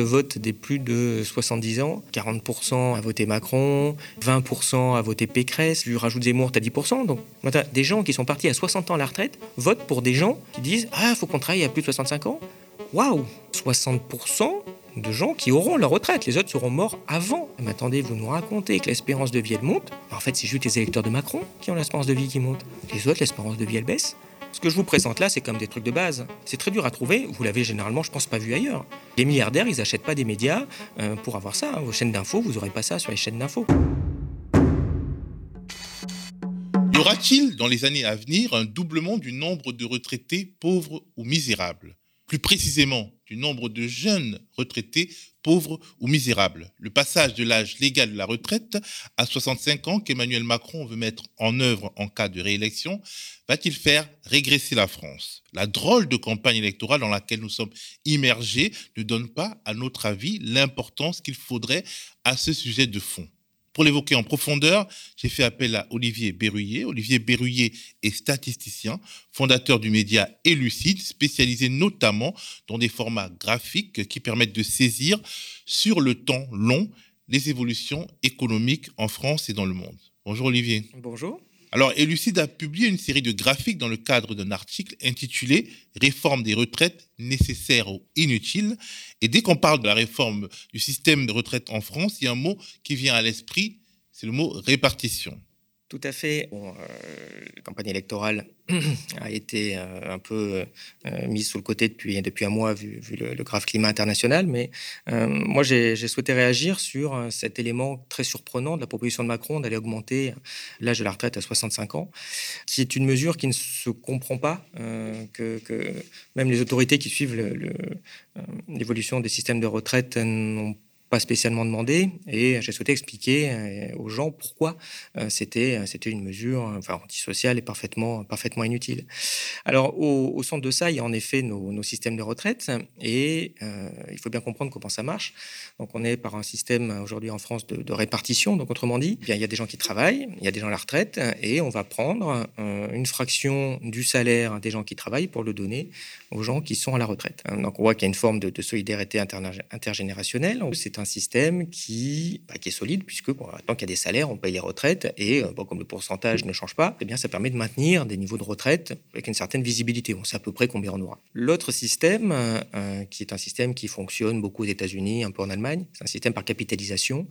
le vote des plus de 70 ans. 40% à voter Macron, 20% à voter Pécresse, lui rajoute Zemmour, t'as 10%. Donc, des gens qui sont partis à 60 ans à la retraite votent pour des gens qui disent Ah, faut qu'on travaille à plus de 65 ans. Waouh 60% de gens qui auront leur retraite. Les autres seront morts avant. Mais attendez, vous nous racontez que l'espérance de vie, elle monte. En fait, c'est juste les électeurs de Macron qui ont l'espérance de vie qui monte. Les autres, l'espérance de vie, elle baisse. Ce que je vous présente là, c'est comme des trucs de base. C'est très dur à trouver. Vous l'avez généralement, je pense, pas vu ailleurs. Les milliardaires, ils n'achètent pas des médias euh, pour avoir ça. Vos chaînes d'infos, vous n'aurez pas ça sur les chaînes d'infos. Y aura-t-il dans les années à venir un doublement du nombre de retraités pauvres ou misérables? Plus précisément du nombre de jeunes retraités pauvres ou misérables. Le passage de l'âge légal de la retraite à 65 ans qu'Emmanuel Macron veut mettre en œuvre en cas de réélection va-t-il faire régresser la France? La drôle de campagne électorale dans laquelle nous sommes immergés ne donne pas, à notre avis, l'importance qu'il faudrait à ce sujet de fond. Pour l'évoquer en profondeur, j'ai fait appel à Olivier Berruyer. Olivier Berruyer est statisticien, fondateur du média Elucide, spécialisé notamment dans des formats graphiques qui permettent de saisir sur le temps long les évolutions économiques en France et dans le monde. Bonjour Olivier. Bonjour. Alors, Elucide a publié une série de graphiques dans le cadre d'un article intitulé Réforme des retraites nécessaires ou inutiles. Et dès qu'on parle de la réforme du système de retraite en France, il y a un mot qui vient à l'esprit, c'est le mot répartition. Tout à fait. Euh, la campagne électorale a été euh, un peu euh, mise sous le côté depuis, depuis un mois, vu, le, grave climat international. Mais moi, j'ai souhaité réagir sur cet élément très surprenant de la proposition de Macron d'aller augmenter l'âge de la retraite à 65 ans, qui est une mesure qui ne se comprend pas, que, que, même les autorités qui suivent l'évolution des systèmes de retraite n'ont pas pas spécialement demandé et j'ai souhaité expliquer euh, aux gens pourquoi euh, c'était euh, c'était une mesure enfin antisociale et parfaitement parfaitement inutile. Alors au, centre de ça, il y a en effet nos, systèmes de retraite et il faut bien comprendre comment ça marche. Donc on est par un système aujourd'hui en France de, répartition. Donc autrement dit, il y a des gens qui travaillent, il y a des gens à la retraite et on va prendre une fraction du salaire des gens qui travaillent pour le donner aux gens qui sont à la retraite. Donc on voit qu'il y a une forme de, de solidarité intergénérationnelle. C'est un système qui, bah, qui est solide, puisque tant qu'il y a des salaires, on paye les retraites, et euh, comme le pourcentage ne change pas, eh bien, ça permet de maintenir des niveaux de retraite avec une certaine visibilité. On sait à peu près combien on aura. L'autre système, euh, qui est un système qui fonctionne beaucoup aux États-Unis, un peu en Allemagne, c'est un système par capitalisation,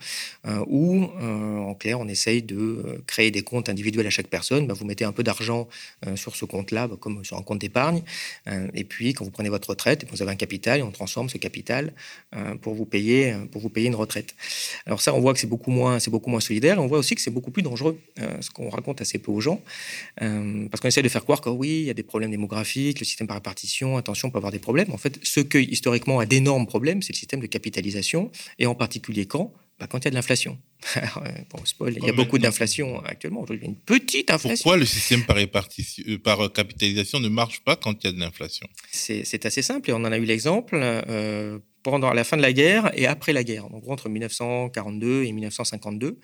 euh, où, en clair, on essaye de créer des comptes individuels à chaque personne. Bah, vous mettez un peu d'argent sur ce compte-là, bah, comme sur un compte d'épargne, et puis quand vous prenez votre retraite, vous avez un capital, et on transforme ce capital pour vous payer, vous payer une retraite. Alors ça, on voit que c'est beaucoup moins, c'est beaucoup moins solidaire. On voit aussi que c'est beaucoup plus dangereux, euh, ce qu'on raconte assez peu aux gens, euh, parce qu'on essaie de faire croire que oui, il y a des problèmes démographiques, le système par répartition, attention, on peut avoir des problèmes. En fait, ce que historiquement a d'énormes problèmes, c'est le système de capitalisation, et en particulier quand bah, quand il y a de l'inflation. bon, spoil, il y a beaucoup d'inflation actuellement. Aujourd'hui, une petite inflation. Pourquoi le système par, répartition, euh, par capitalisation ne marche pas quand il y a de l'inflation? C'est assez simple et on en a eu l'exemple pendant la fin de la guerre et après la guerre, donc entre 1942 et 1952.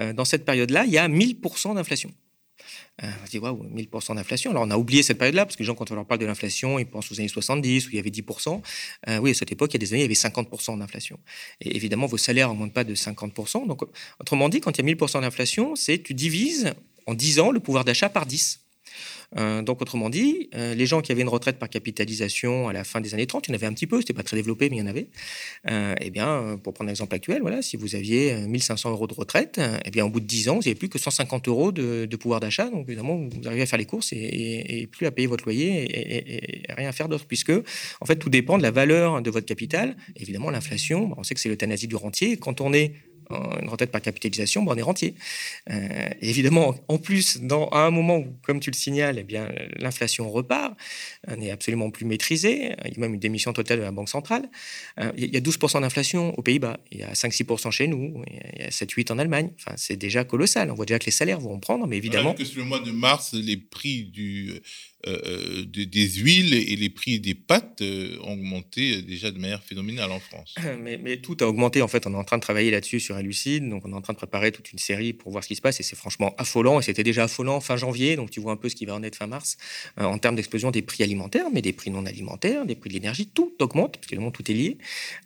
Euh, dans cette période-là, il y a 1000% d'inflation. Euh, on se dit, waouh, 1000% d'inflation. Alors, on a oublié cette période-là, parce que les gens, quand on leur parle de l'inflation, ils pensent aux années 70, où il y avait 10%. Euh, oui, à cette époque, il y a des années, il y avait 50% d'inflation. Et évidemment, vos salaires n'augmentent pas de 50%. Donc, autrement dit, quand il y a 1000% d'inflation, c'est tu divises en 10 ans le pouvoir d'achat par 10. Euh, donc, autrement dit, euh, les gens qui avaient une retraite par capitalisation à la fin des années 30, il y en avait un petit peu, c'était pas très développé, mais il y en avait. Euh, eh bien, pour prendre l'exemple actuel, voilà, si vous aviez 1500 euros de retraite, eh bien, au bout de 10 ans, vous n'avez plus que 150 euros de, pouvoir d'achat. Donc, évidemment, vous arrivez à faire les courses et, plus à payer votre loyer et, rien à faire d'autre, puisque, en fait, tout dépend de la valeur de votre capital. Évidemment, l'inflation, on sait que c'est l'euthanasie du rentier. Quand on est une retraite par capitalisation, ben on est rentier. Euh, évidemment, en plus, à un moment où, comme tu le signales, eh l'inflation repart, on est absolument plus maîtrisé, il y a même une démission totale de la Banque centrale. Euh, il y a 12% d'inflation aux Pays-Bas, il y a 5-6% chez nous, il y a 7-8% en Allemagne. Enfin, c'est déjà colossal. On voit déjà que les salaires vont prendre, mais évidemment. que sur le mois de mars, les prix du euh, des huiles et les prix des pâtes ont augmenté déjà de manière phénoménale en France. Mais, tout a augmenté. En fait, on est en train de travailler là-dessus sur Elucide. Donc, on est en train de préparer toute une série pour voir ce qui se passe. Et c'est franchement affolant. Et c'était déjà affolant fin janvier. Donc, tu vois un peu ce qui va en être fin mars en termes d'explosion des prix alimentaires, mais des prix non alimentaires, des prix de l'énergie. Tout augmente, parce que tout est lié.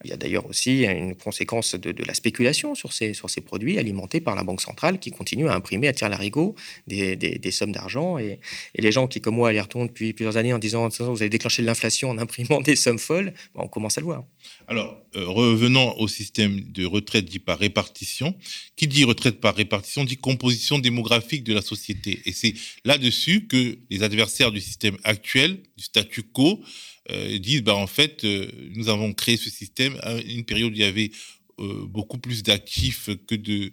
Il y a d'ailleurs aussi une conséquence de, la spéculation sur ces, produits alimentés par la Banque centrale qui continue à imprimer à tir larigot des, des, sommes d'argent. Et, les gens qui, comme moi, depuis plusieurs années en disant vous avez déclenché l'inflation en imprimant des sommes folles, on commence à le voir. Alors, euh, revenons au système de retraite dit par répartition. Qui dit retraite par répartition dit composition démographique de la société. Et c'est là-dessus que les adversaires du système actuel, du statu quo, euh, disent bah, en fait, euh, nous avons créé ce système à une période où il y avait beaucoup plus d'actifs que de,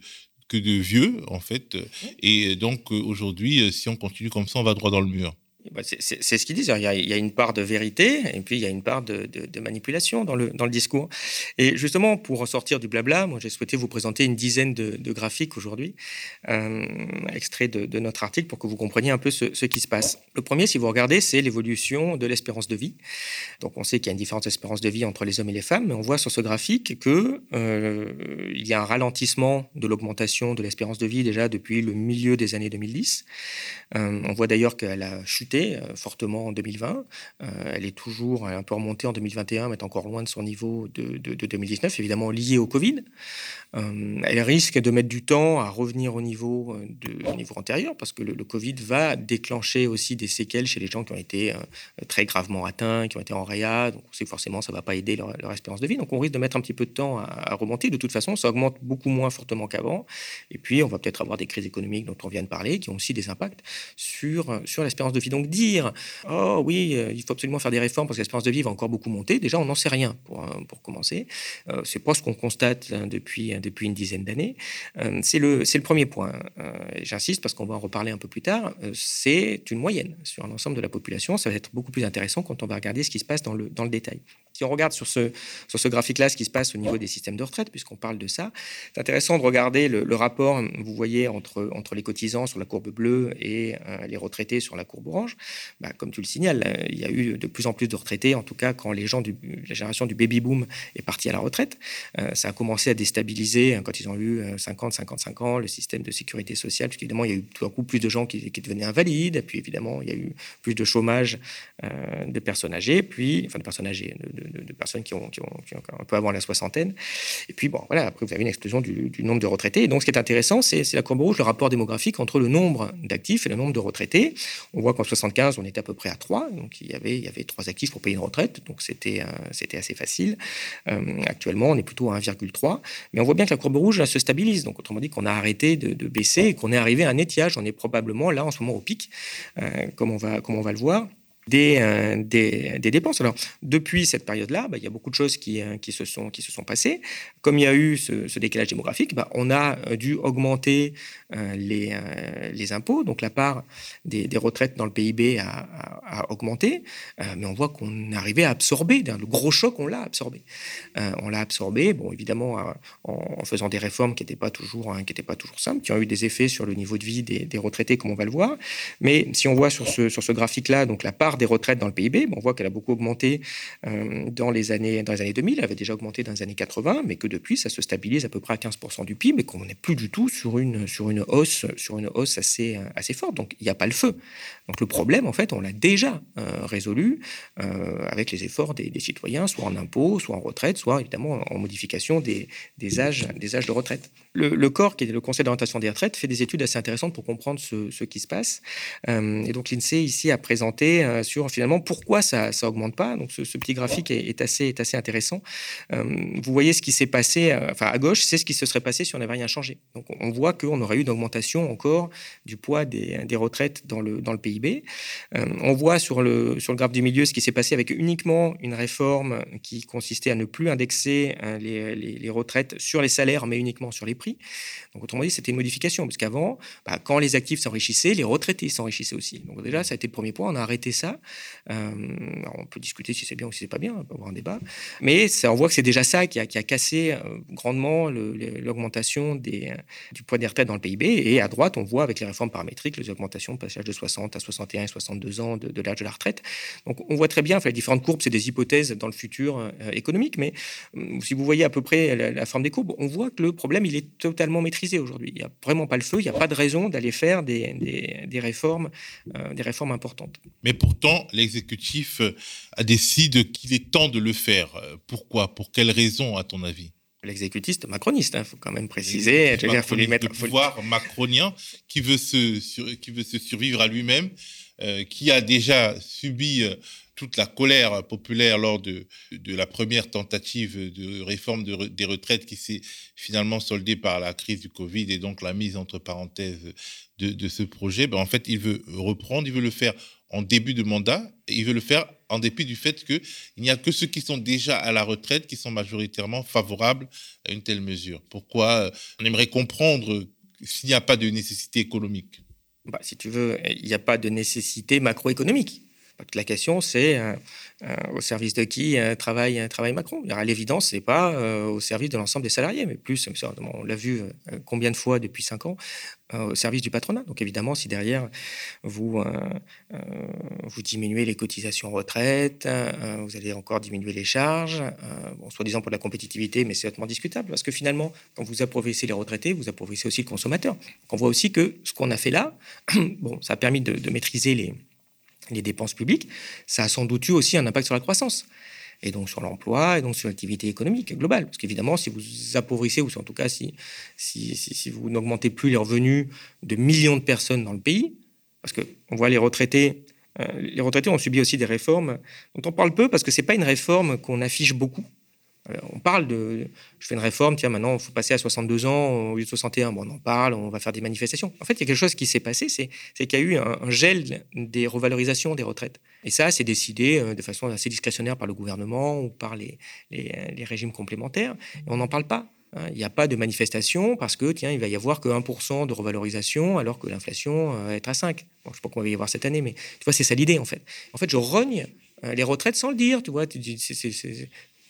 que de vieux, en fait. Et donc, aujourd'hui, si on continue comme ça, on va droit dans le mur. Bah, c'est ce qu'ils disent. Il y, a, une part de vérité et puis il y a une part de, manipulation dans le, discours. Et justement, pour sortir du blabla, moi j'ai souhaité vous présenter une dizaine de, graphiques aujourd'hui, euh, extraits de, notre article pour que vous compreniez un peu ce, qui se passe. Le premier, si vous regardez, c'est l'évolution de l'espérance de vie. Donc on sait qu'il y a une différence d'espérance de vie entre les hommes et les femmes, mais on voit sur ce graphique qu'il euh, y a un ralentissement de l'augmentation de l'espérance de vie déjà depuis le milieu des années 2010. Euh, on voit d'ailleurs qu'elle a chuté euh, fortement en 2020. Euh, elle est toujours un peu remontée en 2021, mais est encore loin de son niveau de, 2019, évidemment lié au Covid. Euh, elle risque de mettre du temps à revenir au niveau, de, niveau antérieur, parce que le, Covid va déclencher aussi des séquelles chez les gens qui ont été très gravement atteints, qui ont été en réa. Donc, c'est forcément, ça ne va pas aider leur, espérance de vie. Donc, on risque de mettre un petit peu de temps à, remonter. De toute façon, ça augmente beaucoup moins fortement qu'avant. Et puis, on va peut-être avoir des crises économiques dont on vient de parler, qui ont aussi des impacts sur, sur l'espérance de vie. Donc, dire oh oui, euh, il faut absolument faire des réformes parce que l'espérance de vie va encore beaucoup monter, déjà on n'en sait rien pour, euh, commencer. Euh, c'est pas ce qu'on constate hein, depuis, une dizaine d'années. c'est le, premier point. J'insiste parce qu'on va en reparler un peu plus tard. c'est une moyenne sur l'ensemble de la population. Ça va être beaucoup plus intéressant quand on va regarder ce qui se passe dans le détail. Si on regarde sur ce, graphique-là ce qui se passe au niveau des systèmes de retraite, puisqu'on parle de ça, c'est intéressant de regarder le, rapport, vous voyez, entre, les cotisants sur la courbe bleue et euh, les retraités sur la courbe orange. Bah, comme tu le signales, euh, il y a eu de plus en plus de retraités, en tout cas quand les gens de la génération du baby-boom est partie à la retraite. Euh, ça a commencé à déstabiliser hein, quand ils ont eu 50, 55 ans, le système de sécurité sociale, puisqu'évidemment, il y a eu tout à coup plus de gens qui, qui devenaient invalides, puis évidemment, il y a eu plus de chômage de personnes âgées, puis, enfin de personnes âgées, de, personnes qui ont, qui, ont, un peu avant la soixantaine. Et puis, bon, voilà, après, vous avez une explosion du, nombre de retraités. Et donc, ce qui est intéressant, c'est la courbe rouge, le rapport démographique entre le nombre d'actifs et le nombre de retraités. On voit qu'en 75, on était à peu près à 3. Donc, il y avait, il y avait 3 actifs pour payer une retraite. Donc, c'était euh, c'était assez facile. Euh, actuellement, on est plutôt à 1,3. Mais on voit bien que la courbe rouge se stabilise. Donc, autrement dit, qu'on a arrêté de, baisser et qu'on est arrivé à un étiage. On est probablement là, en ce moment, au pic, euh, comme, on va, comme on va le voir. Euh, des, des, dépenses. Alors, depuis cette période-là, bah, il y a beaucoup de choses qui, euh, qui, se, sont, qui se sont passées. Comme il y a eu ce, décalage démographique, bah, on a euh, dû augmenter les, les impôts. Donc, la part des, retraites dans le PIB a, augmenté, mais on voit qu'on arrivé à absorber. Le gros choc, on l'a absorbé. on l'a absorbé, bon, évidemment, en, faisant des réformes qui n'étaient pas, toujours, hein, qui pas toujours simples, qui ont eu des effets sur le niveau de vie des, des retraités, comme on va le voir. Mais si on voit sur ce, sur ce graphique-là, donc la part des retraites dans le PIB. on voit qu'elle a beaucoup augmenté euh, dans, les années, dans les années 2000, elle avait déjà augmenté dans les années 80, mais que depuis, ça se stabilise à peu près à 15% du PIB et qu'on n'est plus du tout sur une, sur une hausse, sur une hausse assez, assez forte. Donc, il n'y a pas le feu. Donc, le problème, en fait, on l'a déjà euh, résolu euh, avec les efforts des, citoyens, soit en impôts, soit en retraite, soit évidemment en modification des, des, âges, des âges de retraite. Le, corps, qui est le Conseil d'orientation des retraites, fait des études assez intéressantes pour comprendre ce qui se passe. et donc, l'INSEE, ici, a présenté sur finalement pourquoi ça ne augmente pas. Donc ce, petit graphique est, assez, est assez intéressant. Euh, vous voyez ce qui s'est passé, euh, enfin à gauche, c'est ce qui se serait passé si on n'avait rien changé. Donc on voit qu'on aurait eu une augmentation encore du poids des, des retraites dans le, dans le PIB. Euh, on voit sur le, sur le graphe du milieu ce qui s'est passé avec uniquement une réforme qui consistait à ne plus indexer les, les, retraites sur les salaires, mais uniquement sur les prix. Donc autrement dit, c'était une modification, parce qu'avant, bah, quand les actifs s'enrichissaient, les retraités s'enrichissaient aussi. Donc déjà, ça a été le premier point, on a arrêté ça ça. on peut discuter si c'est bien ou si c'est pas bien, on peut avoir un débat. Mais on voit que c'est déjà ça qui a, cassé grandement l'augmentation du poids des retraites dans le PIB. Et à droite, on voit avec les réformes paramétriques les augmentations passage de 60 à 61 et 62 ans de, l'âge de la retraite. Donc on voit très bien, enfin, les différentes courbes, c'est des hypothèses dans le futur économique, mais si vous voyez à peu près la, forme des courbes, on voit que le problème, il est totalement maîtrisé aujourd'hui. Il n'y a vraiment pas le feu, il n'y a pas de raison d'aller faire des, réformes, euh, des réformes importantes. Mais pourtant, l'exécutif euh, décide qu'il est temps de le faire. Euh, pourquoi? Pour quelles raisons, à ton avis? L'exécutiste macroniste, il hein, faut quand même préciser. Il faut les mettre. Le pouvoir macronien qui veut se, qui veut se survivre à lui-même, qui a déjà subi toute la colère populaire lors de, de la première tentative de réforme des retraites qui s'est finalement soldée par la crise du Covid et donc la mise entre parenthèses de, de ce projet, ben en fait, il veut reprendre, il veut le faire en début de mandat et il veut le faire en dépit du fait qu'il n'y a que ceux qui sont déjà à la retraite qui sont majoritairement favorables à une telle mesure. Pourquoi euh, on aimerait comprendre s'il n'y a pas de nécessité économique? Bah, Si tu veux, il n'y a pas de nécessité macroéconomique. La question, c'est euh, euh, au service de qui euh, travaille, Macron? À l'évidence, ce n'est pas au service de l'ensemble des salariés, mais plus, on l'a vu combien de fois depuis cinq ans, au service du patronat. Donc évidemment, si derrière, vous, vous diminuez les cotisations retraite, vous allez encore diminuer les charges, soi-disant pour la compétitivité, mais c'est hautement discutable, parce que finalement, quand vous appauvrissez les retraités, vous appauvrissez aussi le consommateur. on voit aussi que ce qu'on a fait là, bon, ça a permis de maîtriser les les dépenses publiques, ça a sans doute eu aussi un impact sur la croissance et donc sur l'emploi, et donc sur l'activité économique globale. Parce qu'évidemment, si vous appauvrissez, ou en tout cas si, si, vous n'augmentez plus les revenus de millions de personnes dans le pays, parce qu'on voit les retraités, euh, les retraités ont subi aussi des réformes dont on parle peu, parce que ce n'est pas une réforme qu'on affiche beaucoup. Euh, on parle de, je fais une réforme, tiens, maintenant, il faut passer à 62 ans au lieu de 61. Bon, on en parle, on va faire des manifestations. En fait, il y a quelque chose qui s'est passé, c'est qu'il y a eu un, gel des revalorisations des retraites. Et ça, c'est décidé euh, de façon assez discrétionnaire par le gouvernement ou par les, régimes complémentaires. On n'en parle pas. Hein. Il n'y a pas de manifestation parce que, tiens, il va y avoir que 1% de revalorisation alors que l'inflation va être à 5. Bon, je ne sais pas qu'on va y avoir cette année, mais tu vois, c'est ça l'idée, en fait. En fait, je rogne euh, les retraites sans le dire, tu vois.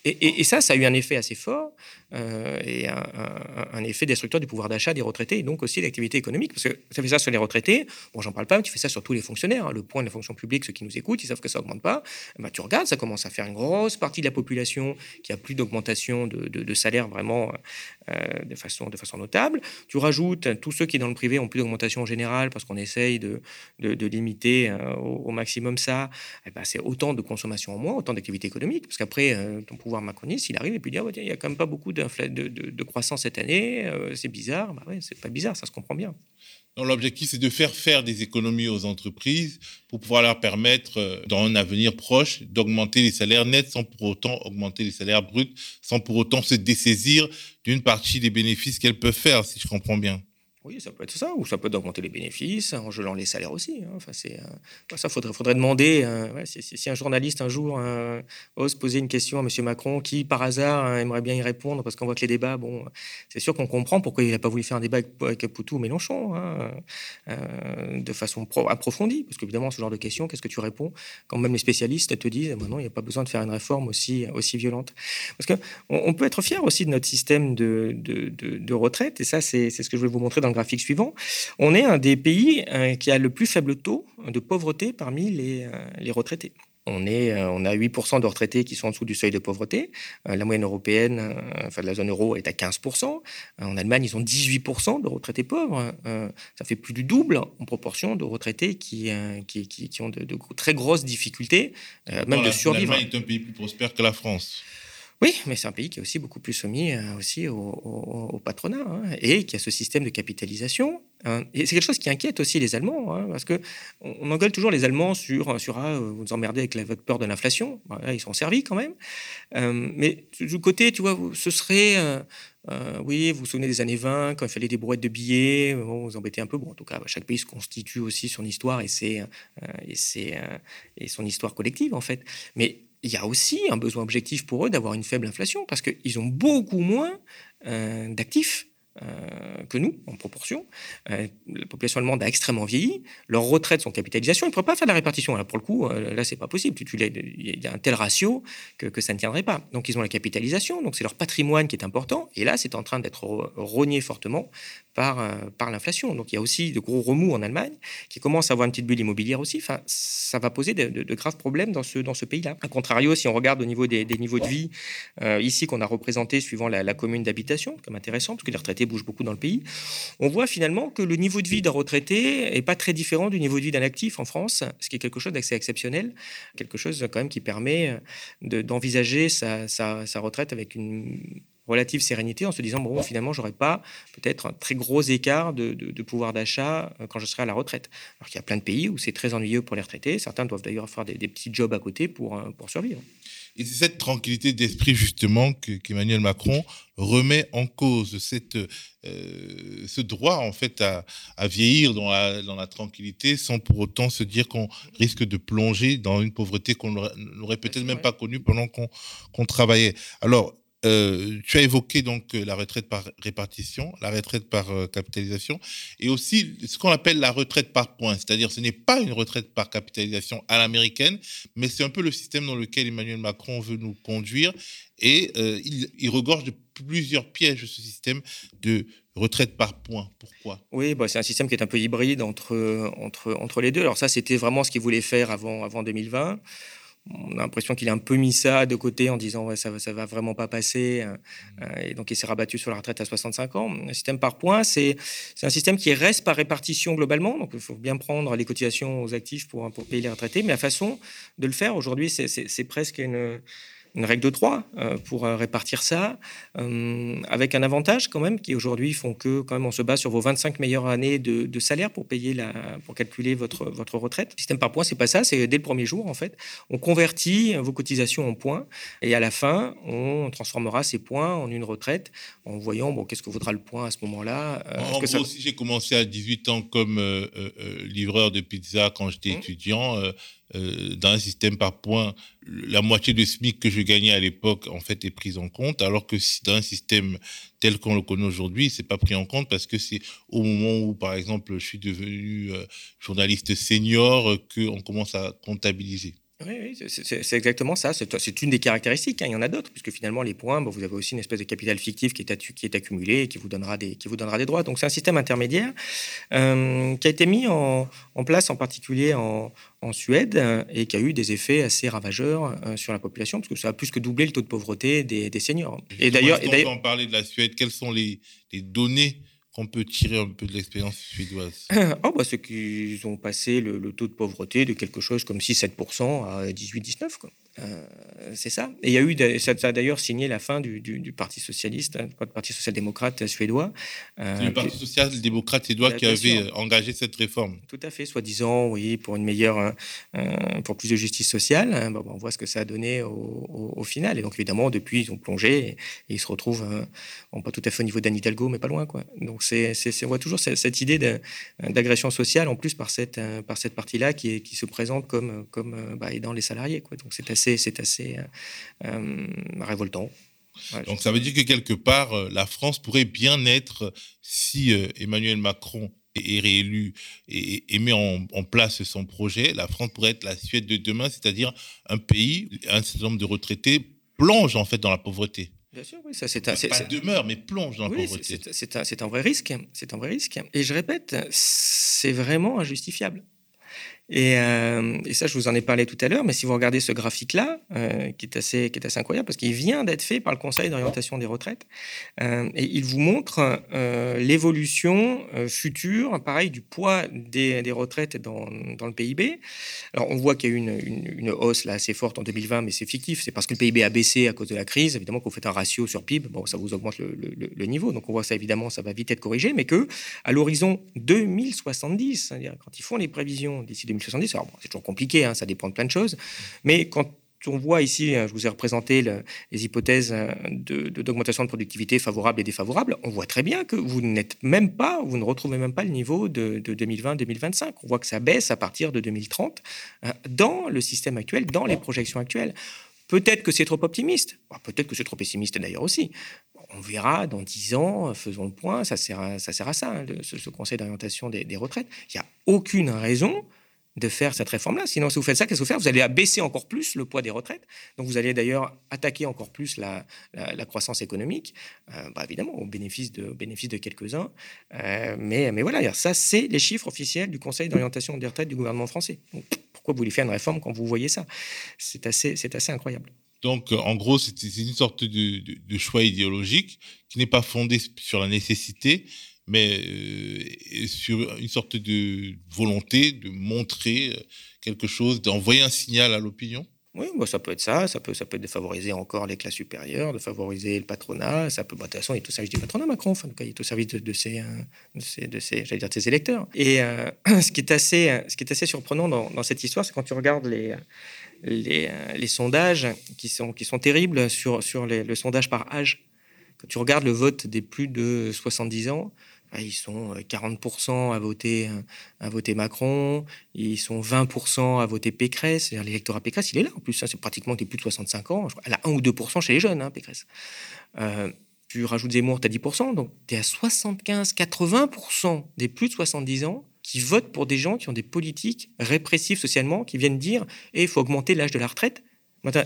Et, ça, ça a eu un effet assez fort et un, effet destructeur du pouvoir d'achat des retraités et donc aussi de l'activité économique. Parce que ça fait ça sur les retraités, bon, j'en parle pas, mais tu fais ça sur tous les fonctionnaires. Hein. Le point de la fonction publique, ceux qui nous écoutent, ils savent que ça augmente pas. Bah, tu regardes, ça commence à faire une grosse partie de la population qui a plus d'augmentation de, salaire vraiment euh, de, façon, de notable. Tu rajoutes tous ceux qui, dans le privé, ont plus d'augmentation générale parce qu'on essaye de, de limiter euh, au, maximum ça. Ben, c'est autant de consommation en moins, autant d'activité économique. Parce qu'après, ton pouvoir macroniste, il arrive et puis dit ah, il n'y a quand même pas beaucoup de, de, croissance cette année, euh, c'est bizarre. Bah ouais, c'est pas bizarre, ça se comprend bien. L'objectif, c'est de faire faire des économies aux entreprises pour pouvoir leur permettre, euh, dans un avenir proche, d'augmenter les salaires nets sans pour autant augmenter les salaires bruts, sans pour autant se dessaisir d'une partie des bénéfices qu'elles peuvent faire, si je comprends bien. Oui, ça peut être ça, ou ça peut être d'augmenter les bénéfices en gelant les salaires aussi. Hein. Enfin, c'est euh, ça. Faudrait, faudrait demander. Euh, si, un journaliste un jour euh, ose poser une question à M. Macron, qui par hasard hein, aimerait bien y répondre, parce qu'on voit que les débats, bon, c'est sûr qu'on comprend pourquoi il n'a pas voulu faire un débat avec, Poutou ou Mélenchon, hein, de façon approfondie, parce qu'évidemment, ce genre de questions, qu'est-ce que tu réponds quand même les spécialistes te disent, maintenant, il n'y a pas besoin de faire une réforme aussi aussi violente, parce que on, peut être fier aussi de notre système de, retraite, et ça, c'est ce que je vais vous montrer dans graphique suivant, on est un des pays euh, qui a le plus faible taux de pauvreté parmi les, euh, retraités. On, est, euh, on a 8% de retraités qui sont en dessous du seuil de pauvreté. la moyenne européenne, enfin de la zone euro, est à 15%. en Allemagne, ils ont 18% de retraités pauvres. ça fait plus du double en proportion de retraités qui, qui, qui, ont de, très grosses difficultés, même de survivre. L'Allemagne est un pays plus prospère que la France. Oui, mais c'est un pays qui est aussi beaucoup plus soumis euh, aussi au, patronat hein, et qui a ce système de capitalisation. Hein. et c'est quelque chose qui inquiète aussi les Allemands, hein, parce que on, engueule toujours les Allemands sur, sur ah, vous vous emmerdez avec la, votre peur de l'inflation. ils sont servis quand même. Euh, mais du côté, tu vois, ce serait euh, oui, vous vous souvenez des années 20, quand il fallait des brouettes de billets, bon, vous embêtez un peu. Bon, en tout cas, chaque pays se constitue aussi son histoire et, c'est, et, c'est, et son histoire collective, en fait. Mais il y a aussi un besoin objectif pour eux d'avoir une faible inflation parce qu'ils ont beaucoup moins euh, d'actifs que nous, en proportion. la population allemande a extrêmement vieilli. Leurs retraites sont capitalisation. Ils ne pourraient pas faire la répartition. Là, pour le coup, là, c'est pas possible. Il y a un tel ratio que, ça ne tiendrait pas. Donc, ils ont la capitalisation. Donc, c'est leur patrimoine qui est important. Et là, c'est en train d'être rogné fortement par, par l'inflation. Donc, il y a aussi de gros remous en Allemagne qui commencent à avoir une petite bulle immobilière aussi. Enfin, ça va poser de, graves problèmes dans ce, dans ce pays-là. A contrario, si on regarde au niveau des, niveaux de vie, euh, ici qu'on a représenté suivant la, commune d'habitation, comme intéressant, parce que les retraités bougent beaucoup dans le pays, on voit finalement que le niveau de vie d'un retraité est pas très différent du niveau de vie d'un actif en France, ce qui est quelque chose d'assez exceptionnel, quelque chose quand même qui permet d'envisager sa, retraite avec une relative sérénité en se disant bon finalement j'aurai pas peut-être un très gros écart de, pouvoir d'achat euh, quand je serai à la retraite. Alors qu'il y a plein de pays où c'est très ennuyeux pour les retraités. Certains doivent d'ailleurs faire des, petits jobs à côté pour, euh, pour survivre. Et c'est cette tranquillité d'esprit justement qu'Emmanuel Macron remet en cause cette, euh, ce droit en fait à, vieillir dans la, dans la, tranquillité sans pour autant se dire qu'on risque de plonger dans une pauvreté qu'on n'aurait peut-être même pas connue pendant qu'on travaillait. Alors euh, tu as évoqué donc euh, la retraite par répartition, la retraite par euh, capitalisation, et aussi ce qu'on appelle la retraite par points, c'est-à-dire ce n'est pas une retraite par capitalisation à l'américaine, mais c'est un peu le système dans lequel Emmanuel Macron veut nous conduire, et il, regorge de plusieurs pièges ce système de retraite par points. Pourquoi? Oui, bah, c'est un système qui est un peu hybride entre, entre, entre les deux. Alors ça, c'était vraiment ce qu'il voulait faire avant, avant 2020 on a l'impression qu'il a un peu mis ça de côté en disant ouais, ça, ça va vraiment pas passer. Hein. Mmh. Euh, et donc il s'est rabattu sur la retraite à 65 ans. Un système par points, c'est un système qui reste par répartition globalement. Donc il faut bien prendre les cotisations aux actifs pour, pour payer les retraités. Mais la façon de le faire aujourd'hui, c'est presque une une règle de trois euh, pour euh, répartir ça, euh, avec un avantage quand même qui aujourd'hui font que quand même on se base sur vos 25 meilleures années de, salaire pour payer la, pour calculer votre votre retraite. système par points, c'est pas ça, c'est dès le premier jour en fait. On convertit vos cotisations en points et à la fin on transformera ces points en une retraite en voyant bon qu'est-ce que vaudra le point à ce moment-là. en gros, si j'ai commencé à 18 ans comme livreur de pizza quand j'étais mmh. étudiant euh, dans un système par points, la moitié du SMIC que je gagnais à l'époque, en fait, est prise en compte, alors que dans un système tel qu'on le connaît aujourd'hui, c'est pas pris en compte parce que c'est au moment où, par exemple, je suis devenu euh, journaliste senior qu'on commence à comptabiliser. Oui, c'est exactement ça. C'est une des caractéristiques. Hein. Il y en a d'autres, puisque finalement, les points, vous avez aussi une espèce de capital fictif qui est, qui est accumulé et qui vous, donnera des, qui vous donnera des droits. Donc, c'est un système intermédiaire euh, qui a été mis en, place en particulier en, Suède euh, et qui a eu des effets assez ravageurs euh, sur la population, parce que ça a plus que doublé le taux de pauvreté des, seniors. Et d'ailleurs, on parler de la Suède. Quelles sont les, les données qu'on peut tirer un peu de l'expérience suédoise oh bah, Ceux qui ont passé le, le, taux de pauvreté de quelque chose comme 6-7% à 18-19%. Euh, c'est ça. Et il y a eu, ça, a d'ailleurs signé la fin du, Parti socialiste, hein, Parti social-démocrate suédois. Euh, le Parti social-démocrate suédois qui avait euh, engagé cette réforme. Tout à fait, soi-disant, oui, pour une meilleure, pour plus de justice sociale. Hein, on voit ce que ça a donné au, final. Et donc évidemment, depuis, ils ont plongé et, ils se retrouvent, pas tout à fait au niveau d'Anne Hidalgo, mais pas loin, quoi. Donc c'est, on voit toujours cette, idée d'agression sociale en plus par cette, par cette partie-là qui, qui se présente comme, comme bah, aidant les salariés, quoi. Donc c'est assez c'est assez euh, euh, révoltant. Donc ça veut dire que quelque part, euh, la France pourrait bien être, si Emmanuel Macron est réélu et, met en, place son projet, la France pourrait être la Suède de demain, c'est-à-dire un pays, un certain nombre de retraités plonge en fait dans la pauvreté. Bien sûr, oui, ça c'est un. Pas demeure, mais plonge dans la pauvreté. C'est un, un, vrai risque. C'est un vrai risque. Et je répète, c'est vraiment injustifiable. Euh, et, ça, je vous en ai parlé tout à l'heure, mais si vous regardez ce graphique-là, euh, qui, est assez, incroyable, parce qu'il vient d'être fait par le Conseil d'orientation des retraites, euh, et il vous montre l'évolution future, pareil, du poids des, retraites dans, le PIB. Alors, on voit qu'il y a eu une, une, hausse là, assez forte en 2020, mais c'est fictif, c'est parce que le PIB a baissé à cause de la crise. Évidemment, quand vous faites un ratio sur PIB, bon, ça vous augmente le, le, niveau, donc on voit ça, évidemment, ça va vite être corrigé, mais que à l'horizon 2070, c'est-à-dire quand ils font les prévisions d'ici 2070, c'est toujours compliqué, hein, ça dépend de plein de choses. Mais quand on voit ici, hein, je vous ai représenté les hypothèses euh, d'augmentation de, productivité favorables et défavorables, on voit très bien que vous n'êtes même pas, vous ne retrouvez même pas le niveau de, 2020-2025. On voit que ça baisse à partir de 2030 euh, dans le système actuel, dans les projections actuelles. Peut-être que c'est trop optimiste, peut-être que c'est trop pessimiste d'ailleurs aussi. on verra dans 10 ans, faisons le point, ça sert à ça, sert à ça hein, ce, conseil d'orientation des, retraites. Il n'y a aucune raison de faire cette réforme-là. Sinon, si vous faites ça, qu'est-ce que vous faites? Vous allez abaisser encore plus le poids des retraites. Donc, vous allez d'ailleurs attaquer encore plus la, croissance économique, euh, bah, évidemment, au bénéfice de, bénéfice de quelques-uns. Euh, mais, mais voilà, ça, c'est les chiffres officiels du Conseil d'orientation des retraites du gouvernement français. pourquoi vous voulez faire une réforme quand vous voyez ça? C'est assez, assez incroyable. Donc, en gros, c'est une sorte de, choix idéologique qui n'est pas fondé sur la nécessité, mais euh, sur une sorte de volonté de montrer euh, quelque chose, d'envoyer un signal à l'opinion. Oui, bah, ça peut être ça, ça peut, ça peut être de favoriser encore les classes supérieures, de favoriser le patronat, ça peut, bah, de toute façon, il est au service du patronat, Macron, enfin, il est au service de, ses, euh, de ses, j'allais dire, de ses électeurs. Et ce, qui est assez, ce qui est assez surprenant dans, cette histoire, c'est quand tu regardes les, euh, les, sondages qui sont, qui sont terribles sur, sur le sondage par âge. Quand tu regardes le vote des plus de 70 ans, ils sont 40% euh, à voter, euh, à voter Macron, ils sont 20% à voter Pécresse. L'électorat Pécresse, il est là en plus. Hein, c'est pratiquement des plus de 65 ans. Elle a 1 ou 2% chez les jeunes, hein, Pécresse. tu rajoutes Zemmour, tu as 10%. Donc tu es à 75-80% des plus de 70 ans qui votent pour des gens qui ont des politiques répressives socialement, qui viennent dire il faut augmenter l'âge de la retraite.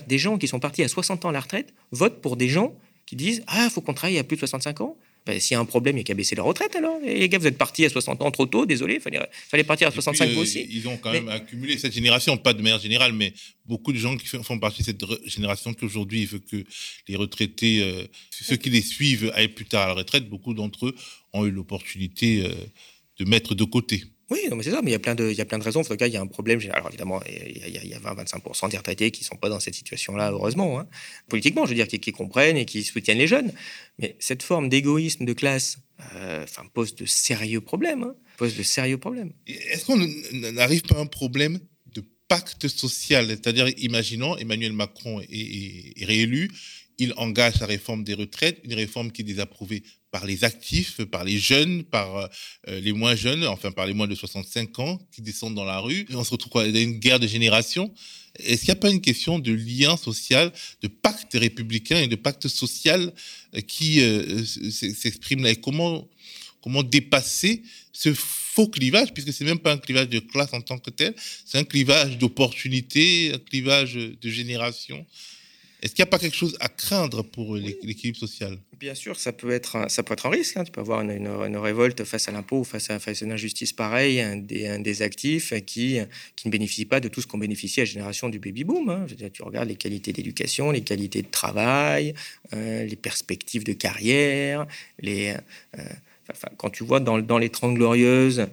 Des gens qui sont partis à 60 ans à la retraite votent pour des gens qui disent ah, il faut qu'on travaille à plus de 65 ans. Ben, S'il y a un problème, il n'y a qu'à baisser la retraite alors. Et les gars, vous êtes partis à 60 ans trop tôt, désolé, il fallait, fallait partir à 65 puis, aussi. Ils ont quand même accumulé cette génération, pas de manière générale, mais beaucoup de gens qui font partie de cette génération qui aujourd'hui veut que les retraités, euh, ceux qui les suivent aillent plus tard à la retraite, beaucoup d'entre eux ont eu l'opportunité euh, de mettre de côté. Oui, mais c'est ça, mais il y, a plein de, il y a plein de raisons. En tout cas, il y a un problème. Alors évidemment, il y a, 20-25% des retraités qui ne sont pas dans cette situation-là, heureusement. Hein. Politiquement, je veux dire, qui, comprennent et qui soutiennent les jeunes. Mais cette forme d'égoïsme de classe euh, pose de sérieux problèmes. Hein. pose de sérieux problèmes. Est-ce qu'on n'arrive pas à un problème de pacte social? C'est-à-dire, imaginons, Emmanuel Macron est, réélu, il engage sa réforme des retraites, une réforme qui est désapprouvée par les actifs, par les jeunes, par euh, les moins jeunes, enfin par les moins de 65 ans qui descendent dans la rue. Et on se retrouve dans une guerre de génération. Est-ce qu'il n'y a pas une question de lien social, de pacte républicain et de pacte social euh, qui euh, s'exprime là? Et comment, comment dépasser ce faux clivage, puisque c'est même pas un clivage de classe en tant que tel, c'est un clivage d'opportunité, un clivage de génération est-ce qu'il n'y a pas quelque chose à craindre pour l'équilibre social? Bien sûr, ça peut être, ça peut être un risque. Hein. Tu peux avoir une, révolte face à l'impôt, face à, face à une injustice pareille, des, des actifs qui, qui ne bénéficient pas de tout ce qu'on bénéficie à la génération du baby-boom. Hein. Tu regardes les qualités d'éducation, les qualités de travail, euh, les perspectives de carrière, les, euh, quand tu vois dans, dans les Trente Glorieuses,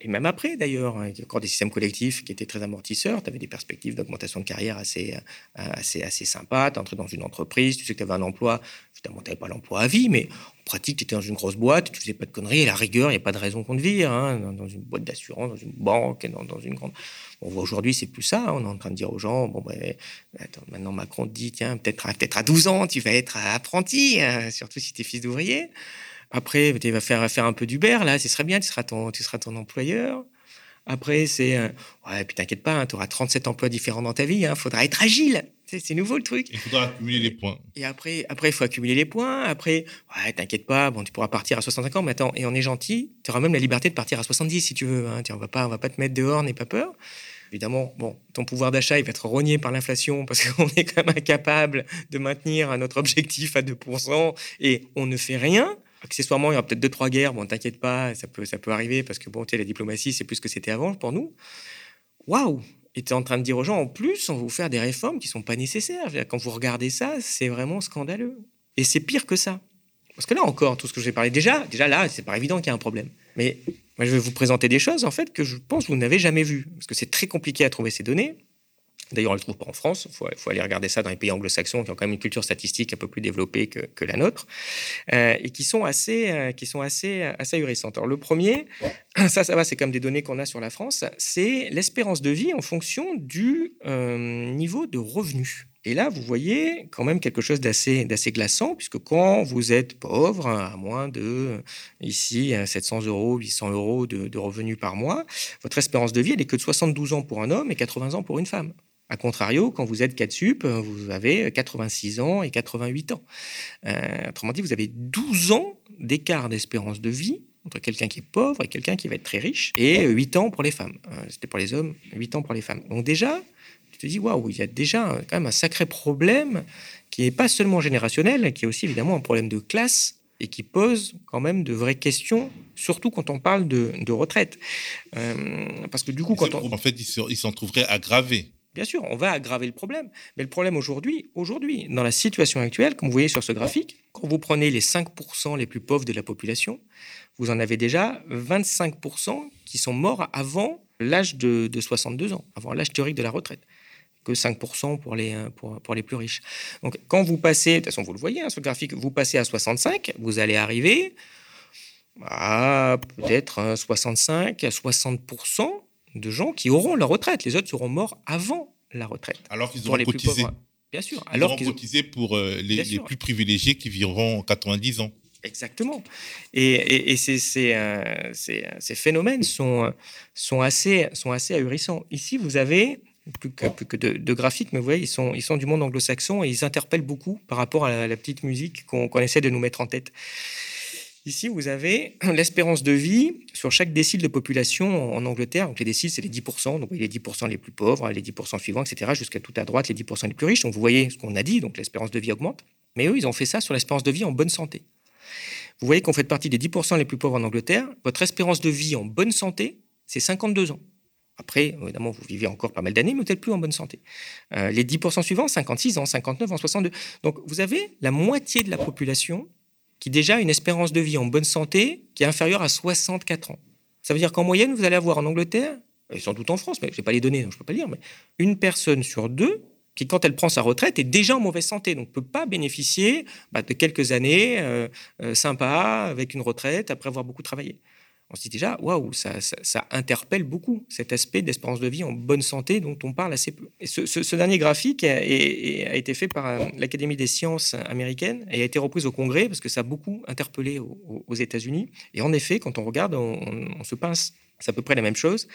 et même après d'ailleurs, hein, il y a encore des systèmes collectifs qui étaient très amortisseurs, tu avais des perspectives d'augmentation de carrière assez, euh, assez, assez sympas, tu entrais dans une entreprise, tu sais que tu avais un emploi, évidemment tu n'avais pas l'emploi à vie, mais en pratique tu étais dans une grosse boîte, tu faisais pas de conneries, et la rigueur, il n'y a pas de raison qu'on te vire, hein, dans une boîte d'assurance, dans une banque, dans, une grande... On voit aujourd'hui, c'est plus ça, on est en train de dire aux gens, bon ben, maintenant Macron te dit, tiens, peut-être peut à 12 ans, tu vas être apprenti, hein, surtout si tu es fils d'ouvrier. Après, tu vas faire, faire un peu d'Uber, là, ce serait bien, tu seras ton, tu seras ton employeur. Après, c'est. Euh, ouais, puis t'inquiète pas, hein, tu auras 37 emplois différents dans ta vie, il hein, faudra être agile. C'est nouveau le truc. Il faudra accumuler les points. Et après, après il faut accumuler les points. Après, ouais, t'inquiète pas, bon, tu pourras partir à 65 ans, mais attends, et on est gentil, tu auras même la liberté de partir à 70 si tu veux. Hein, on va pas, on va pas te mettre dehors, n'aie pas peur. Évidemment, bon, ton pouvoir d'achat, il va être rogné par l'inflation parce qu'on est quand même incapable de maintenir notre objectif à 2% et on ne fait rien. Accessoirement, il y aura peut-être deux, trois guerres. Bon, t'inquiète pas, ça peut, ça peut arriver parce que bon, la diplomatie, c'est plus ce que c'était avant pour nous. Waouh! Et tu es en train de dire aux gens, en plus, on va vous faire des réformes qui sont pas nécessaires. Quand vous regardez ça, c'est vraiment scandaleux. Et c'est pire que ça. Parce que là encore, tout ce que je vais parler, déjà, déjà là, c'est pas évident qu'il y a un problème. Mais moi, je vais vous présenter des choses, en fait, que je pense que vous n'avez jamais vues. Parce que c'est très compliqué à trouver ces données. D'ailleurs, on ne le trouve pas en France. Il faut, aller regarder ça dans les pays anglo-saxons qui ont quand même une culture statistique un peu plus développée que, la nôtre euh, et qui sont assez, euh, qui sont assez, assez ahurissantes. Alors, le premier, ça, ça va, c'est comme des données qu'on a sur la France, c'est l'espérance de vie en fonction du euh, niveau de revenus. Et là, vous voyez quand même quelque chose d'assez, glaçant, puisque quand vous êtes pauvre, à moins de, ici, 700 euros, 800 euros de, de revenus par mois, votre espérance de vie, elle est que de 72 ans pour un homme et 80 ans pour une femme. A contrario, quand vous êtes 4 sup, vous avez 86 ans et 88 ans. Euh, autrement dit, vous avez 12 ans d'écart d'espérance de vie entre quelqu'un qui est pauvre et quelqu'un qui va être très riche, et 8 ans pour les femmes. Euh, c'était pour les hommes, 8 ans pour les femmes. Donc déjà, te dis, waouh, il y a déjà quand même un sacré problème qui n'est pas seulement générationnel, qui est aussi évidemment un problème de classe et qui pose quand même de vraies questions, surtout quand on parle de, retraite. Euh, parce que du coup, quand on... En fait, il s'en trouverait aggravé. Bien sûr, on va aggraver le problème. Mais le problème aujourd'hui, aujourd'hui, dans la situation actuelle, comme vous voyez sur ce graphique, quand vous prenez les 5% les plus pauvres de la population, vous en avez déjà 25% qui sont morts avant l'âge de, 62 ans, avant l'âge théorique de la retraite que 5% pour les, pour, pour, les plus riches. Donc, quand vous passez, de toute façon, vous le voyez hein, sur le graphique, vous passez à 65, vous allez arriver à peut-être 65 à 60% de gens qui auront la retraite. Les autres seront morts avant la retraite. Alors qu'ils auront cotisé. Bien sûr. Ils alors auront cotisé pour euh, les, les, plus privilégiés qui vivront 90 ans. Exactement. Et, et, ces, ces, euh, ces, ces, phénomènes sont, sont, assez, sont assez ahurissants. Ici, vous avez plus que, plus que de, graphiques, mais vous voyez, ils sont, ils sont du monde anglo-saxon et ils interpellent beaucoup par rapport à la, petite musique qu'on essaie de nous mettre en tête. Ici, vous avez l'espérance de vie sur chaque décile de population en Angleterre. Donc, les déciles, c'est les 10%. Donc, les 10% les plus pauvres, les 10% suivants, etc., jusqu'à tout à droite, les 10% les plus riches. Donc, vous voyez ce qu'on a dit. Donc, l'espérance de vie augmente. Mais eux, ils ont fait ça sur l'espérance de vie en bonne santé. Vous voyez qu'on fait partie des 10% les plus pauvres en Angleterre. Votre espérance de vie en bonne santé, c'est 52 ans. Après, évidemment, vous vivez encore pas mal d'années, mais peut-être plus en bonne santé. Euh, les 10% suivants, 56 ans, 59 ans, 62. Donc, vous avez la moitié de la population qui déjà a une espérance de vie en bonne santé qui est inférieure à 64 ans. Ça veut dire qu'en moyenne, vous allez avoir en Angleterre, et sans doute en France, mais je n'ai pas les données, donc je ne peux pas lire, mais une personne sur deux qui, quand elle prend sa retraite, est déjà en mauvaise santé, donc ne peut pas bénéficier bah, de quelques années euh, euh, sympas avec une retraite après avoir beaucoup travaillé on se dit déjà, waouh, ça, interpelle beaucoup cet aspect d'espérance de vie en bonne santé dont on parle assez peu. Ce, dernier graphique a, été fait par euh, l'Académie des sciences américaine et a été repris au Congrès parce que ça a beaucoup interpellé aux, États-Unis. Et en effet, quand on regarde, on, se pince. C'est à peu près la même chose.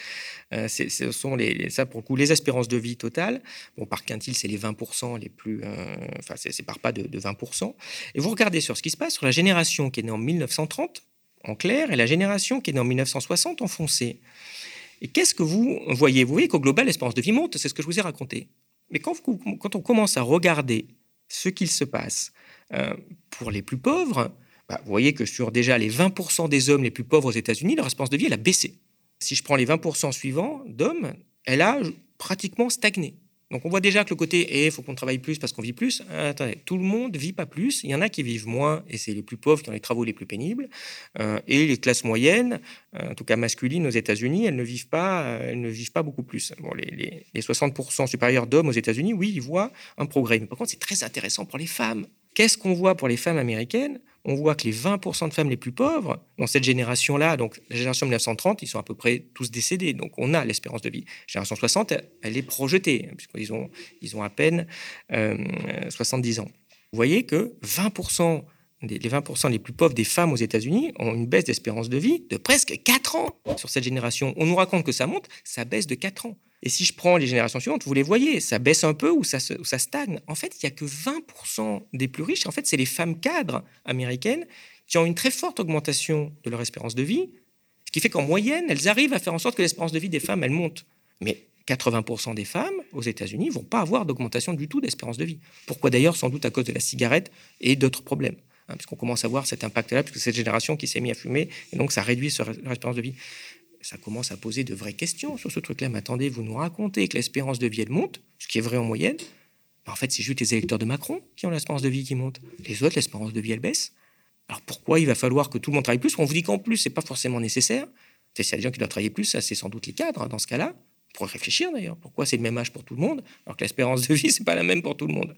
Euh, ce sont les, ça pour le coup les espérances de vie totales. Bon, par quintile, c'est les 20% les plus. Euh, enfin, c'est par pas de 20%. Et vous regardez sur ce qui se passe sur la génération qui est née en 1930 en clair et la génération qui est née en 1960 en foncé. Et qu'est-ce que vous voyez? Vous voyez qu'au global, l'espérance de vie monte, c'est ce que je vous ai raconté. Mais quand, quand on commence à regarder ce qu'il se passe euh, pour les plus pauvres, bah, vous voyez que sur déjà les 20% des hommes les plus pauvres aux États-Unis, leur espérance de vie, elle a baissé. Si je prends les 20% suivants d'hommes, elle a pratiquement stagné. Donc on voit déjà que le côté il eh, faut qu'on travaille plus parce qu'on vit plus. Euh, attendez, tout le monde vit pas plus. Il y en a qui vivent moins et c'est les plus pauvres qui ont les travaux les plus pénibles. Euh, et les classes moyennes, euh, en tout cas masculines aux États-Unis, elles ne vivent pas, elles ne vivent pas beaucoup plus. Bon, les, les 60% supérieurs d'hommes aux États-Unis, oui, ils voient un progrès. Mais par contre, c'est très intéressant pour les femmes. Qu'est-ce qu'on voit pour les femmes américaines? On voit que les 20% de femmes les plus pauvres, dans cette génération-là, donc la génération 1930, ils sont à peu près tous décédés. Donc on a l'espérance de vie. La génération 60, elle est projetée, puisqu'ils ont, ils ont à peine 70 euh, ans. Vous voyez que 20% les 20% les plus pauvres des femmes aux États-Unis ont une baisse d'espérance de vie de presque 4 ans sur cette génération. On nous raconte que ça monte, ça baisse de 4 ans. Et si je prends les générations suivantes, vous les voyez, ça baisse un peu ou ça, stagne. En fait, il n'y a que 20% des plus riches. En fait, c'est les femmes cadres américaines qui ont une très forte augmentation de leur espérance de vie, ce qui fait qu'en moyenne, elles arrivent à faire en sorte que l'espérance de vie des femmes, elle monte. Mais 80% des femmes aux États-Unis vont pas avoir d'augmentation du tout d'espérance de vie. Pourquoi d'ailleurs Sans doute à cause de la cigarette et d'autres problèmes. Hein, puisqu'on commence à voir cet impact-là, puisque c'est cette génération qui s'est mise à fumer, et donc ça réduit leur espérance de vie ça commence à poser de vraies questions sur ce truc-là. Mais attendez, vous nous racontez que l'espérance de vie, elle monte, ce qui est vrai en moyenne. en fait, c'est juste les électeurs de Macron qui ont l'espérance de vie qui monte. Les autres, l'espérance de vie, elle baisse. Alors pourquoi il va falloir que tout le monde travaille plus? On vous dit qu'en plus, c'est pas forcément nécessaire. C'est des gens qui doivent travailler plus, ça c'est sans doute les cadres hein, dans ce cas-là. On pourrait réfléchir d'ailleurs. Pourquoi c'est le même âge pour tout le monde alors que l'espérance de vie, c'est pas la même pour tout le monde?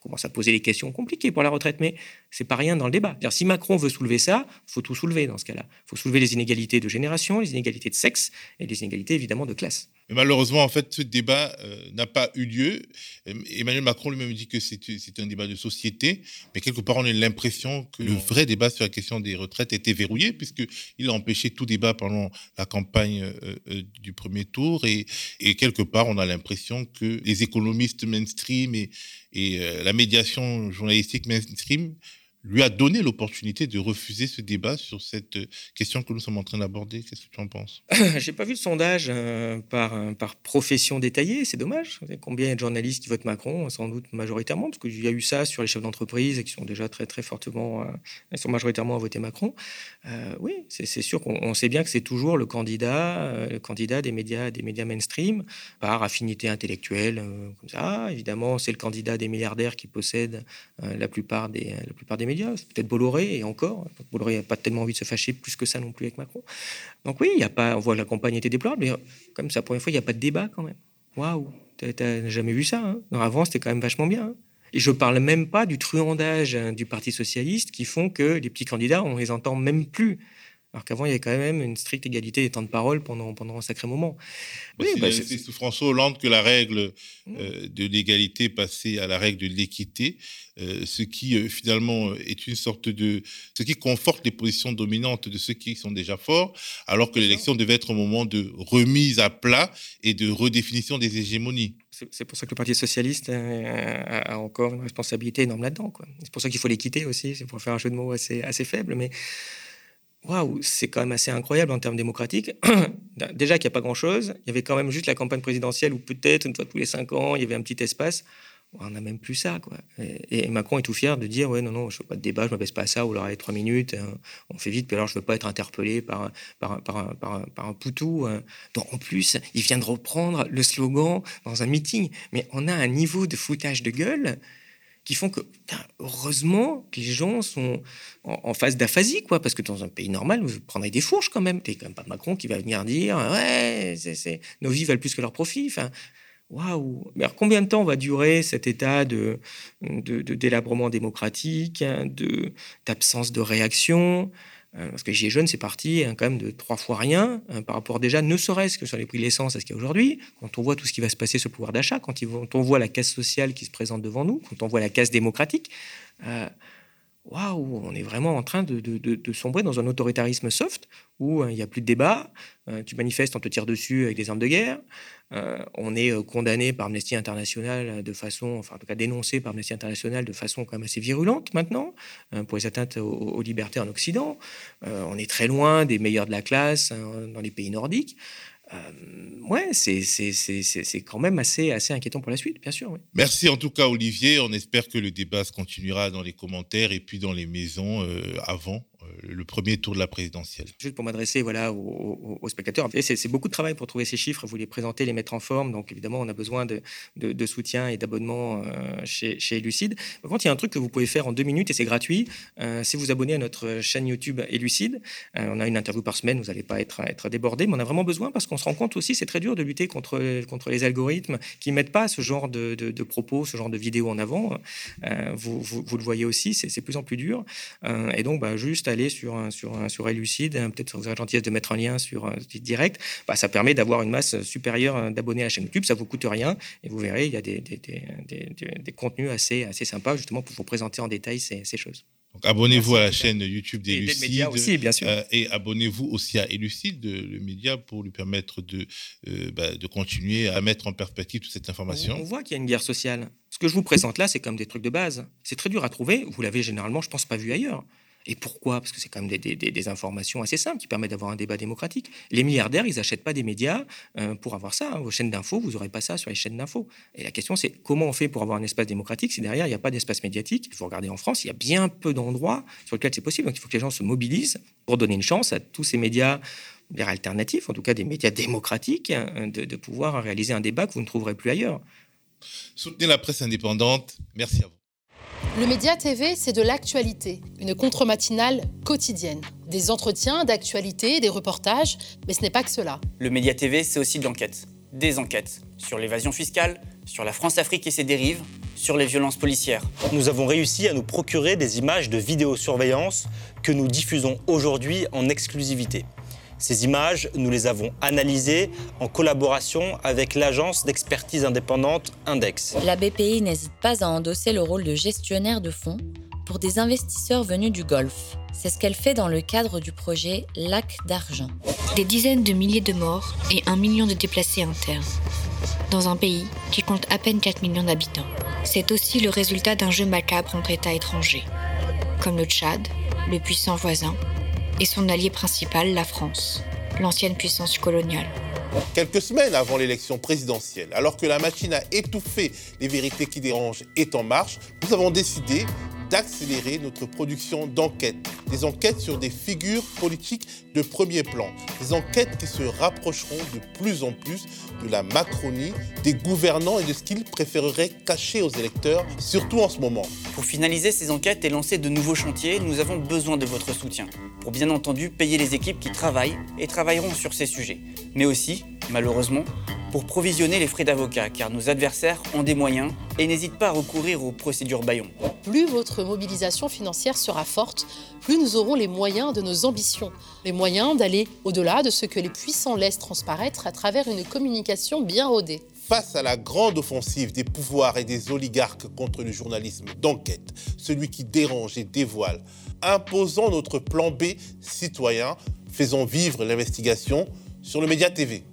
Commence à poser des questions compliquées pour la retraite, mais c'est pas rien dans le débat. Si Macron veut soulever ça, faut tout soulever dans ce cas-là. Il faut soulever les inégalités de génération, les inégalités de sexe et les inégalités évidemment de classe. Mais malheureusement, en fait, ce débat euh, n'a pas eu lieu. Emmanuel Macron lui-même dit que c'est un débat de société, mais quelque part, on a l'impression que le vrai débat sur la question des retraites était verrouillé, puisqu'il a empêché tout débat pendant la campagne euh, euh, du premier tour. Et, et, quelque part, on a l'impression que les économistes mainstream et, et la médiation journalistique mainstream lui a donné l'opportunité de refuser ce débat sur cette euh, question que nous sommes en train d'aborder. Qu'est-ce que tu en penses? J'ai pas vu le sondage euh, par, euh, par profession détaillée, c'est dommage. Combien de journalistes qui votent Macron Sans doute majoritairement, parce qu'il y a eu ça sur les chefs d'entreprise qui sont déjà très très fortement, sont majoritairement à voter Macron. oui, c'est sûr qu'on sait bien que c'est toujours le candidat, candidat des médias, des médias mainstream, par affinité intellectuelle. Évidemment, c'est le candidat des milliardaires qui possèdent la plupart des, la plupart des peut-être Bolloré, et encore. Bolloré n'a pas tellement envie de se fâcher plus que ça non plus avec Macron. Donc oui, il y a pas, on voit la campagne était déplorable, mais comme ça, pour une fois, il n'y a pas de débat quand même. Waouh, t'as jamais vu ça hein? Avant, c'était quand même vachement bien. Hein. et je parle même pas du truandage hein, du Parti socialiste qui font que les petits candidats, on les entend même plus. Alors qu'avant, il y avait quand même une stricte égalité des temps de parole pendant, pendant un sacré moment. Oui, bah, c'est sous François Hollande que la règle mmh. euh, de l'égalité passait à la règle de l'équité, euh, ce qui euh, finalement est une sorte de... ce qui conforte les positions dominantes de ceux qui sont déjà forts, alors que l'élection devait être un moment de remise à plat et de redéfinition des hégémonies. C'est pour ça que le Parti socialiste a, encore une responsabilité énorme là-dedans. C'est pour ça qu'il faut les quitter aussi, c'est pour faire un jeu de mots assez, assez faible, mais waouh, c'est quand même assez incroyable en termes démocratiques. Déjà qu'il n'y a pas grand-chose, il y avait quand même juste la campagne présidentielle où peut-être une fois tous les cinq ans, il y avait un petit espace. On n'a même plus ça, quoi. Et, Macron est tout fier de dire, ouais, non, non, je veux pas de débat, je m'abaisse pas à ça, ou alors, allez, trois minutes, hein, on fait vite, puis alors je veux pas être interpellé par, un poutou. Hein. en plus, il vient de reprendre le slogan dans un meeting, mais on a un niveau de foutage de gueule qui font que, heureusement, que les gens sont en, phase d'aphasie, quoi, parce que dans un pays normal, vous prendrez des fourches quand même. T'es quand même pas Macron qui va venir dire, ouais, c'est, nos vies valent plus que leurs profits. Enfin, waouh. Mais combien de temps va durer cet état de, délabrement démocratique, hein, d'absence de réaction euh, parce que Gilets jaunes, c'est parti hein, quand même de trois fois rien hein, par rapport déjà, ne serait-ce que sur les prix de l'essence à ce qu'il y a aujourd'hui, quand on voit tout ce qui va se passer sur le pouvoir d'achat, quand, on voit la casse sociale qui se présente devant nous, quand on voit la casse démocratique. Euh, waouh, on est vraiment en train de, sombrer dans un autoritarisme soft où euh, il n'y a plus de débat, euh, tu manifestes, on te tire dessus avec des armes de guerre, euh, on est condamné par Amnesty International de façon, enfin en tout cas dénoncé par Amnesty International de façon quand même assez virulente maintenant pour les atteintes aux, libertés en Occident. on est très loin des meilleurs de la classe hein, dans les pays nordiques. Euh, ouais, c'est quand même assez, assez inquiétant pour la suite, bien sûr. Merci en tout cas, Olivier. On espère que le débat se continuera dans les commentaires et puis dans les maisons euh, avant le premier tour de la présidentielle. Juste pour m'adresser voilà, aux, spectateurs, c'est beaucoup de travail pour trouver ces chiffres, vous les présenter, les mettre en forme. Donc évidemment, on a besoin de, de, soutien et d'abonnement euh, chez, chez Lucide. Par contre, il y a un truc que vous pouvez faire en deux minutes et c'est gratuit. Euh, si vous abonnez à notre chaîne YouTube Elucide, on a une interview par semaine, vous n'allez pas être, débordé, mais on a vraiment besoin parce qu'on se rend compte aussi, c'est très dur de lutter contre, les algorithmes qui ne mettent pas ce genre de, de, propos, ce genre de vidéos en avant. Vous, le voyez aussi, c'est plus en plus dur. et donc, bah, juste aller sur, sur, sur Elucide, hein, peut-être vous aurez la gentillesse de mettre un lien sur un site direct, bah, ça permet d'avoir une masse supérieure d'abonnés à la chaîne YouTube, ça vous coûte rien, et vous verrez, il y a des, des, des, des contenus assez, assez sympas justement pour vous présenter en détail ces, ces choses. abonnez-vous à la chaîne YouTube d'Elucide. aussi, bien sûr. Euh, et abonnez-vous aussi à Elucide, le média, pour lui permettre de, euh, bah, de continuer à mettre en perspective toute cette information. On, voit qu'il y a une guerre sociale. Ce que je vous présente là, c'est comme des trucs de base. C'est très dur à trouver. Vous l'avez généralement, je pense, pas vu ailleurs. Et pourquoi? Parce que c'est quand même des, informations assez simples qui permettent d'avoir un débat démocratique. Les milliardaires, ils n'achètent pas des médias euh, pour avoir ça. Vos chaînes d'infos, vous n'aurez pas ça sur les chaînes d'infos. Et la question, c'est comment on fait pour avoir un espace démocratique si derrière, il n'y a pas d'espace médiatique? Il faut regarder en France, il y a bien peu d'endroits sur lesquels c'est possible. Donc il faut que les gens se mobilisent pour donner une chance à tous ces médias alternatifs, en tout cas des médias démocratiques, hein, de pouvoir réaliser un débat que vous ne trouverez plus ailleurs. Soutenez la presse indépendante. Merci à vous. Le Média TV, c'est de l'actualité, une contre-matinale quotidienne. Des entretiens d'actualité, des reportages, mais ce n'est pas que cela. Le Média TV, c'est aussi de l'enquête. Des enquêtes sur l'évasion fiscale, sur la France-Afrique et ses dérives, sur les violences policières. Nous avons réussi à nous procurer des images de vidéosurveillance que nous diffusons aujourd'hui en exclusivité. Ces images, nous les avons analysées en collaboration avec l'agence d'expertise indépendante Index. La BPI n'hésite pas à endosser le rôle de gestionnaire de fonds pour des investisseurs venus du Golfe. C'est ce qu'elle fait dans le cadre du projet Lac d'argent. Des dizaines de milliers de morts et un million de déplacés internes. Dans un pays qui compte à peine 4 millions d'habitants. C'est aussi le résultat d'un jeu macabre entre États étrangers, comme le Tchad, le puissant voisin, et son allié principal, la France, l'ancienne puissance coloniale. Quelques semaines avant l'élection présidentielle, alors que la machine à étouffer les vérités qui dérangent est en marche, nous avons décidé d'accélérer notre production d'enquêtes. Des enquêtes sur des figures politiques de premier plan. Des enquêtes qui se rapprocheront de plus en plus de la Macronie, des gouvernants et de ce qu'ils préféreraient cacher aux électeurs, surtout en ce moment. Pour finaliser ces enquêtes et lancer de nouveaux chantiers, nous avons besoin de votre soutien. Pour bien entendu payer les équipes qui travaillent et travailleront sur ces sujets. Mais aussi, malheureusement, pour provisionner les frais d'avocat, car nos adversaires ont des moyens et n'hésitent pas à recourir aux procédures Bayon. Plus votre mobilisation financière sera forte, plus nous aurons les moyens de nos ambitions, les moyens d'aller au-delà de ce que les puissants laissent transparaître à travers une communication bien rodée. Face à la grande offensive des pouvoirs et des oligarques contre le journalisme d'enquête, celui qui dérange et dévoile, imposons notre plan B citoyen, faisons vivre l'investigation sur le Média TV.